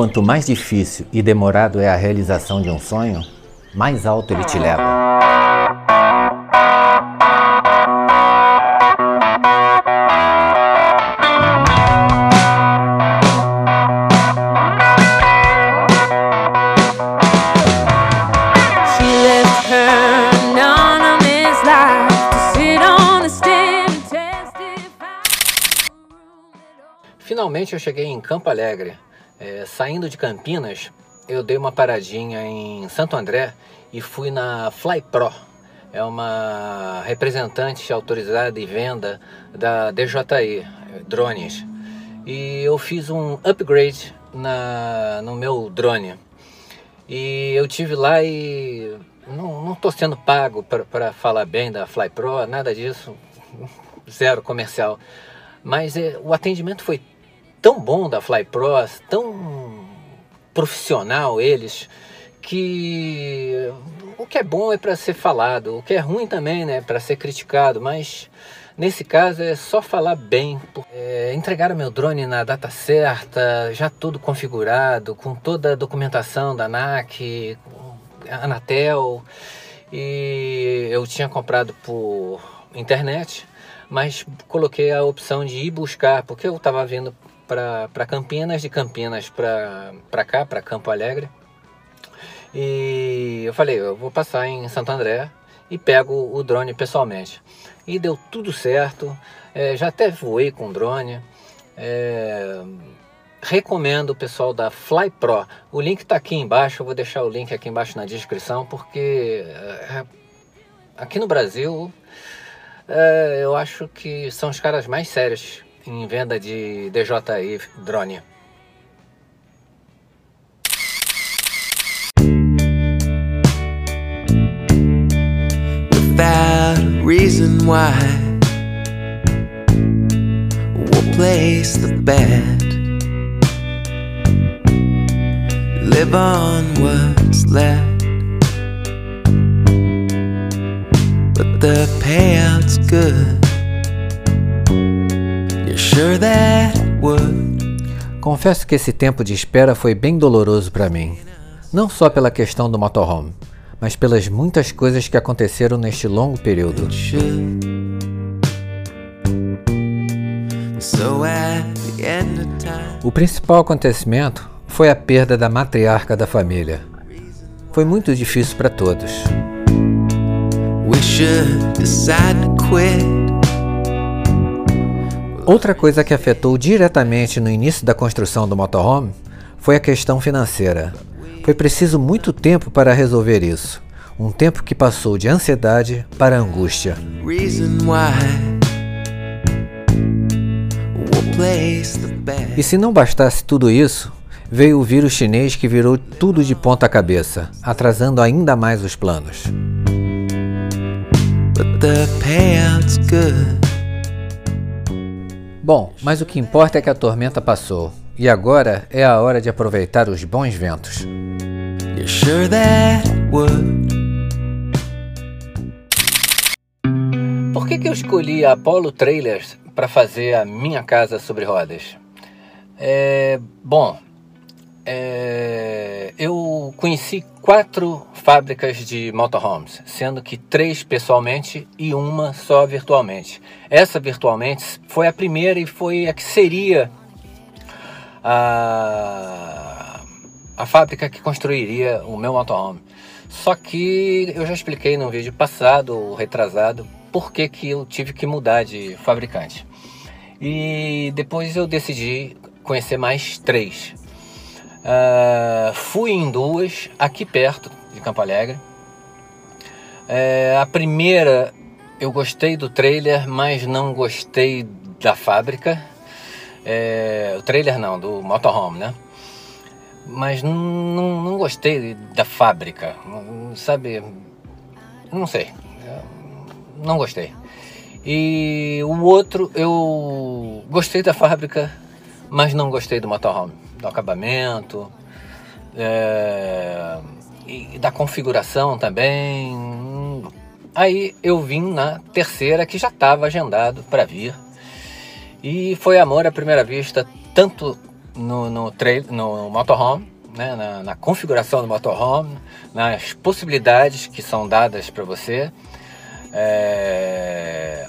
Quanto mais difícil e demorado é a realização de um sonho, mais alto ele te leva. Finalmente eu cheguei em Campo Alegre. É, saindo de Campinas, eu dei uma paradinha em Santo André e fui na Fly Pro. É uma representante autorizada e venda da DJI Drones. E eu fiz um upgrade na, no meu drone. E eu tive lá e não estou sendo pago para falar bem da Fly Pro, nada disso, zero comercial. Mas é, o atendimento foi tão bom da Fly Pros, tão profissional eles, que o que é bom é para ser falado, o que é ruim também, né, para ser criticado, mas nesse caso é só falar bem. É, entregaram meu drone na data certa, já tudo configurado, com toda a documentação da ANAC, Anatel, e eu tinha comprado por internet, mas coloquei a opção de ir buscar, porque eu estava vindo para Campinas, de Campinas para cá, para Campo Alegre. E eu falei, eu vou passar em Santo André e pego o drone pessoalmente. E deu tudo certo, é, já até voei com drone. É, recomendo o pessoal da Fly Pro. O link está aqui embaixo, eu vou deixar o link aqui embaixo na descrição, porque é, aqui no Brasil é, eu acho que são os caras mais sérios em venda de DJI drone. Reason why We'll place the bet. Live on what's left. But the payout's good Confesso que esse tempo de espera foi bem doloroso para mim. Não só pela questão do motorhome, mas pelas muitas coisas que aconteceram neste longo período. O principal acontecimento foi a perda da matriarca da família. Foi muito difícil para todos. We should decide to quit. Outra coisa que afetou diretamente no início da construção do motorhome foi a questão financeira. Foi preciso muito tempo para resolver isso. Um tempo que passou de ansiedade para angústia. E se não bastasse tudo isso, veio o vírus chinês que virou tudo de ponta cabeça, atrasando ainda mais os planos. But the payout's good. Bom, mas o que importa é que a tormenta passou e agora é a hora de aproveitar os bons ventos. Por que, que eu escolhi a Apollo Trailers para fazer a minha casa sobre rodas? É, bom, é, eu conheci quatro fábricas de motorhomes, sendo que três pessoalmente e uma só virtualmente. Essa virtualmente foi a primeira e foi a que seria a, a fábrica que construiria o meu motorhome. Só que eu já expliquei no vídeo passado, retrasado, por que, que eu tive que mudar de fabricante. E depois eu decidi conhecer mais três. Uh, fui em duas aqui perto de Campo Alegre. É, a primeira eu gostei do trailer, mas não gostei da fábrica. É, o trailer não, do motorhome, né? Mas não gostei da fábrica, sabe? Não sei, não gostei. E o outro eu gostei da fábrica, mas não gostei do motorhome do acabamento, é, e da configuração também. Aí eu vim na terceira que já estava agendado para vir. E foi amor à primeira vista, tanto no, no, no motorhome, né, na, na, configuração do motorhome, nas possibilidades que são dadas para você. É,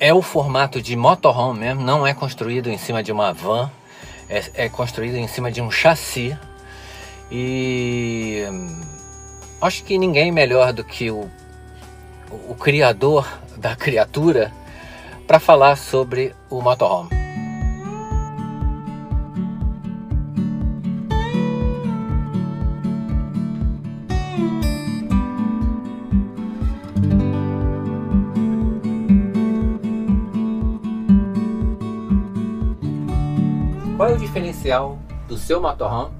é o formato de motorhome mesmo, não é construído em cima de uma van, é, é construído em cima de um chassi. E acho que ninguém melhor do que o, o, o criador da criatura para falar sobre o motorhome. Qual é o diferencial do seu motorhome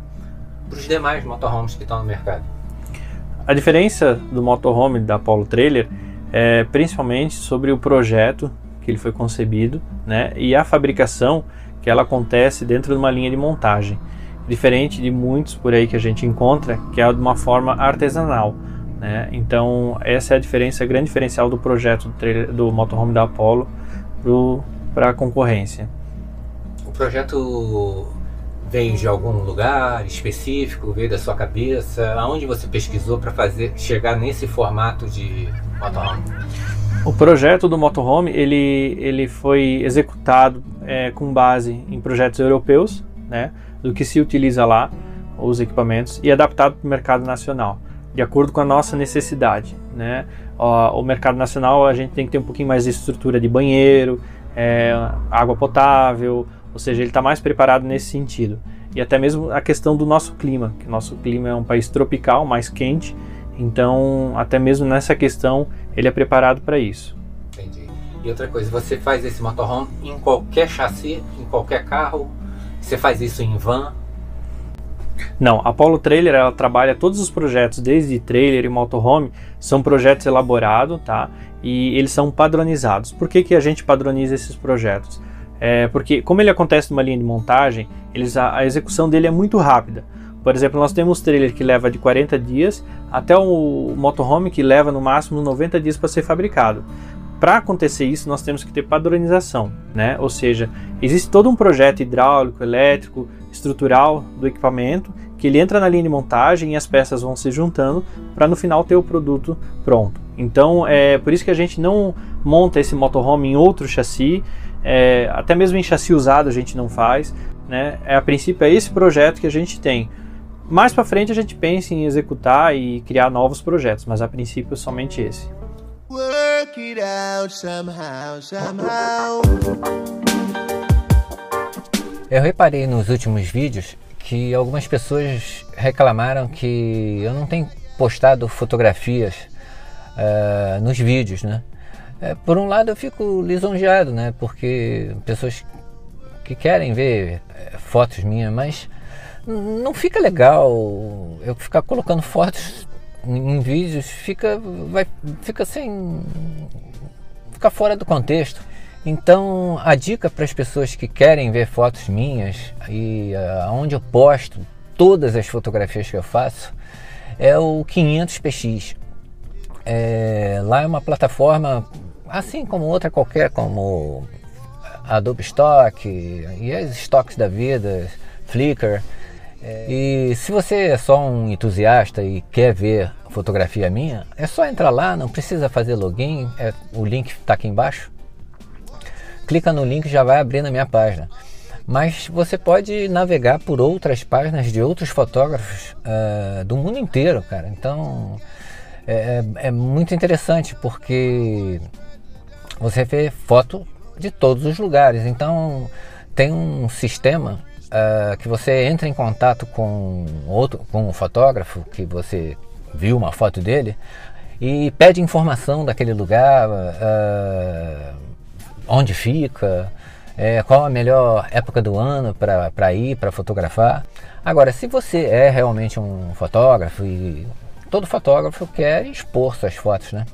para os demais motorhomes que estão no mercado? A diferença do motorhome da Polo Trailer é principalmente sobre o projeto que ele foi concebido, né, e a fabricação que ela acontece dentro de uma linha de montagem, diferente de muitos por aí que a gente encontra, que é de uma forma artesanal. Né? Então essa é a diferença, a grande diferencial do projeto do, trailer, do motorhome da Apollo para a concorrência projeto veio de algum lugar específico, veio da sua cabeça? Aonde você pesquisou para fazer chegar nesse formato de motorhome? O projeto do motorhome ele, ele foi executado é, com base em projetos europeus, né, do que se utiliza lá, os equipamentos, e adaptado para o mercado nacional, de acordo com a nossa necessidade. Né. O, o mercado nacional a gente tem que ter um pouquinho mais de estrutura de banheiro, é, água potável, ou seja, ele está mais preparado nesse sentido. E até mesmo a questão do nosso clima, que o nosso clima é um país tropical, mais quente, então até mesmo nessa questão ele é preparado para isso. Entendi. E outra coisa, você faz esse motorhome em qualquer chassi, em qualquer carro? Você faz isso em van? Não, a Polo Trailer ela trabalha todos os projetos, desde trailer e motorhome, são projetos elaborados, tá? E eles são padronizados. Por que, que a gente padroniza esses projetos? É, porque como ele acontece numa linha de montagem, eles, a, a, execução dele é muito rápida. Por exemplo, nós temos trailer que leva de 40 dias até o motorhome que leva no máximo 90 dias para ser fabricado. Para acontecer isso, nós temos que ter padronização, né? Ou seja, existe todo um projeto hidráulico, elétrico, estrutural do equipamento que ele entra na linha de montagem e as peças vão se juntando para no final ter o produto pronto. Então, é por isso que a gente não monta esse motorhome em outro chassi, é, até mesmo em chassi usado a gente não faz. Né? É, a princípio é esse projeto que a gente tem. Mais para frente a gente pensa em executar e criar novos projetos, mas a princípio é somente esse. Somehow, somehow. Eu reparei nos últimos vídeos que algumas pessoas reclamaram que eu não tenho postado fotografias uh, nos vídeos, né? É, por um lado eu fico lisonjeado, né? Porque pessoas que querem ver é, fotos minhas, mas não fica legal eu ficar colocando fotos em vídeos, fica, vai, fica sem. fica fora do contexto. Então a dica para as pessoas que querem ver fotos minhas e aonde uh, eu posto todas as fotografias que eu faço é o 500px. É, lá é uma plataforma assim como outra qualquer, como Adobe Stock e as estoques da vida, Flickr. É, e se você é só um entusiasta e quer ver fotografia minha, é só entrar lá, não precisa fazer login, é, o link está aqui embaixo. Clica no link e já vai abrir na minha página. Mas você pode navegar por outras páginas de outros fotógrafos uh, do mundo inteiro, cara. Então é, é, é muito interessante porque você vê foto de todos os lugares. Então tem um sistema uh, que você entra em contato com outro, com um fotógrafo que você viu uma foto dele e pede informação daquele lugar, uh, onde fica, é, qual a melhor época do ano para ir, para fotografar. Agora, se você é realmente um fotógrafo e todo fotógrafo quer expor suas fotos, né?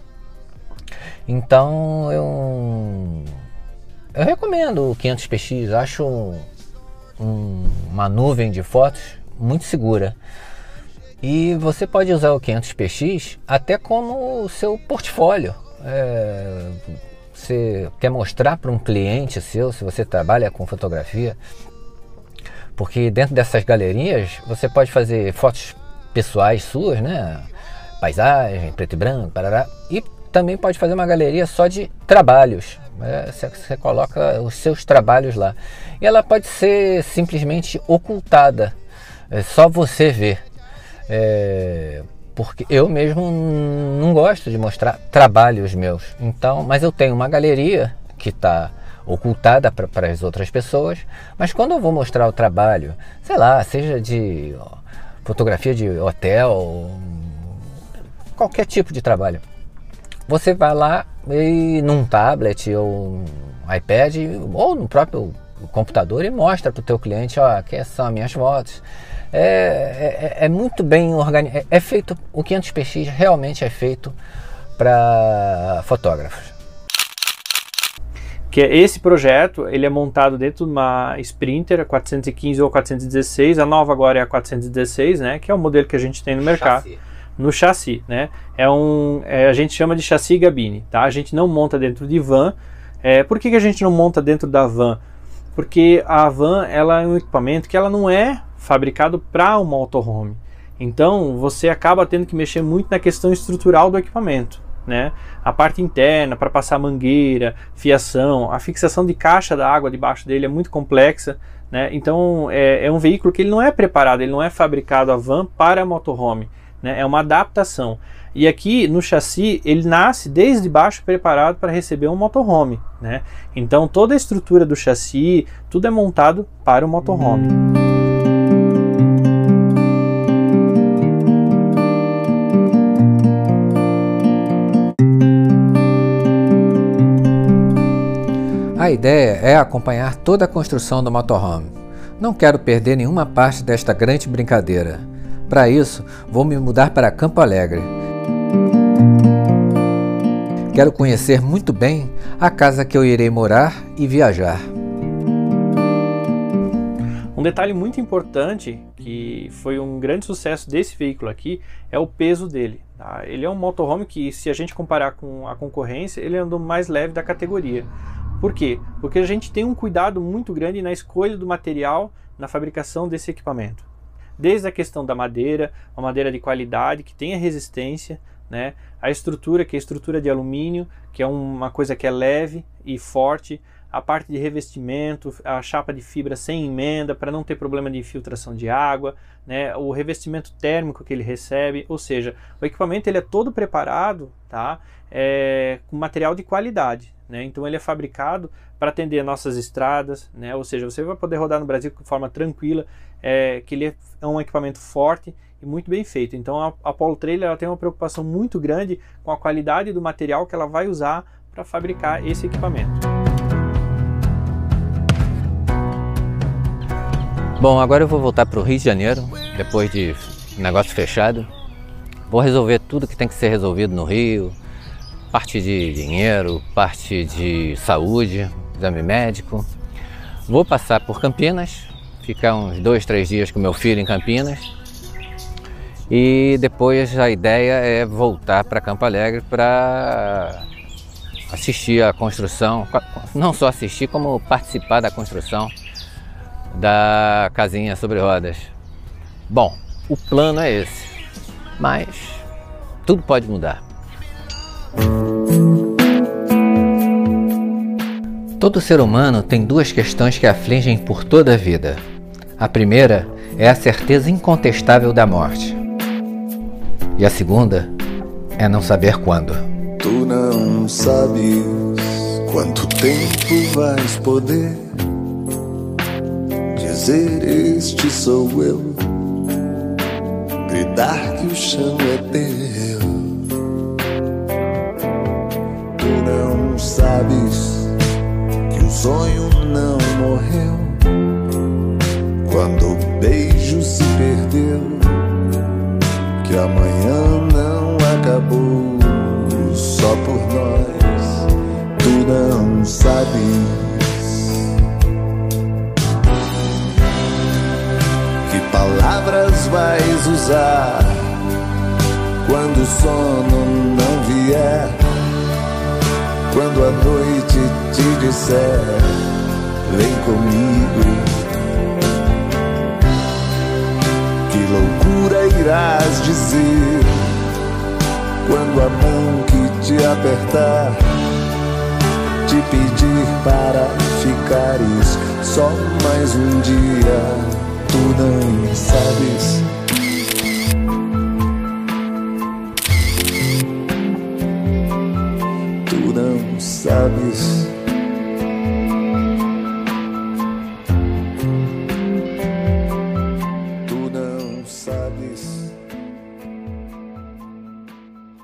Então eu, eu recomendo o 500px, acho um, uma nuvem de fotos muito segura. E você pode usar o 500px até como seu portfólio. É, você quer mostrar para um cliente seu, se você trabalha com fotografia, Porque dentro dessas galerias você pode fazer fotos pessoais suas, né? Paisagem, preto e branco, parará. E também pode fazer uma galeria só de trabalhos. Você, você coloca os seus trabalhos lá. E ela pode ser simplesmente ocultada. É só você ver. É, porque eu mesmo não gosto de mostrar trabalhos meus. Então, mas eu tenho uma galeria que está ocultada para as outras pessoas, mas quando eu vou mostrar o trabalho, sei lá, seja de ó, fotografia de hotel, qualquer tipo de trabalho, você vai lá e num tablet ou um iPad ou no próprio computador e mostra para o teu cliente, ó, aqui são as minhas fotos. É, é, é muito bem organizado, é, é feito, o 500px realmente é feito para fotógrafos que é esse projeto ele é montado dentro de uma Sprinter a 415 ou 416, a nova agora é a 416, né, que é o modelo que a gente tem no mercado. Chassi. No chassi, né? É um, é, a gente chama de chassi gabine, tá? A gente não monta dentro de van. É, por que, que a gente não monta dentro da van? Porque a van ela é um equipamento que ela não é fabricado para uma motorhome. Então você acaba tendo que mexer muito na questão estrutural do equipamento né? A parte interna para passar mangueira, fiação, a fixação de caixa da água debaixo dele é muito complexa, né? Então é, é, um veículo que ele não é preparado, ele não é fabricado a van para motorhome, né? É uma adaptação. E aqui no chassi ele nasce desde baixo preparado para receber um motorhome, né? Então toda a estrutura do chassi, tudo é montado para o motorhome. A ideia é acompanhar toda a construção do motorhome. Não quero perder nenhuma parte desta grande brincadeira. Para isso, vou me mudar para Campo Alegre. Quero conhecer muito bem a casa que eu irei morar e viajar. Um detalhe muito importante que foi um grande sucesso desse veículo aqui é o peso dele. Tá? Ele é um motorhome que, se a gente comparar com a concorrência, ele o mais leve da categoria. Por quê? Porque a gente tem um cuidado muito grande na escolha do material na fabricação desse equipamento. Desde a questão da madeira, uma madeira de qualidade que tenha resistência, né? A estrutura, que é a estrutura de alumínio, que é uma coisa que é leve e forte, a parte de revestimento, a chapa de fibra sem emenda para não ter problema de infiltração de água, né? O revestimento térmico que ele recebe, ou seja, o equipamento ele é todo preparado, tá? É, com material de qualidade. Né? Então ele é fabricado para atender nossas estradas, né? ou seja, você vai poder rodar no Brasil de forma tranquila, é, que ele é um equipamento forte e muito bem feito. Então a Apollo Trailer ela tem uma preocupação muito grande com a qualidade do material que ela vai usar para fabricar esse equipamento. Bom, agora eu vou voltar para o Rio de Janeiro, depois de negócio fechado. Vou resolver tudo que tem que ser resolvido no Rio, parte de dinheiro, parte de saúde, exame médico. Vou passar por Campinas, ficar uns dois, três dias com meu filho em Campinas. E depois a ideia é voltar para Campo Alegre para assistir a construção, não só assistir, como participar da construção da casinha sobre rodas. Bom, o plano é esse, mas tudo pode mudar. Todo ser humano tem duas questões que afligem por toda a vida. A primeira é a certeza incontestável da morte. E a segunda é não saber quando. Tu não sabes quanto tempo vais poder dizer este sou eu, gritar que o chão é teu. Tu não sabes sonho não morreu quando o beijo se perdeu. Que amanhã não acabou usar quando o sono não vier? Quando a noite te disser, vem comigo. Que loucura irás dizer quando a mão que te apertar te pedir para ficares só mais um dia? Tu não sabes. Sabes.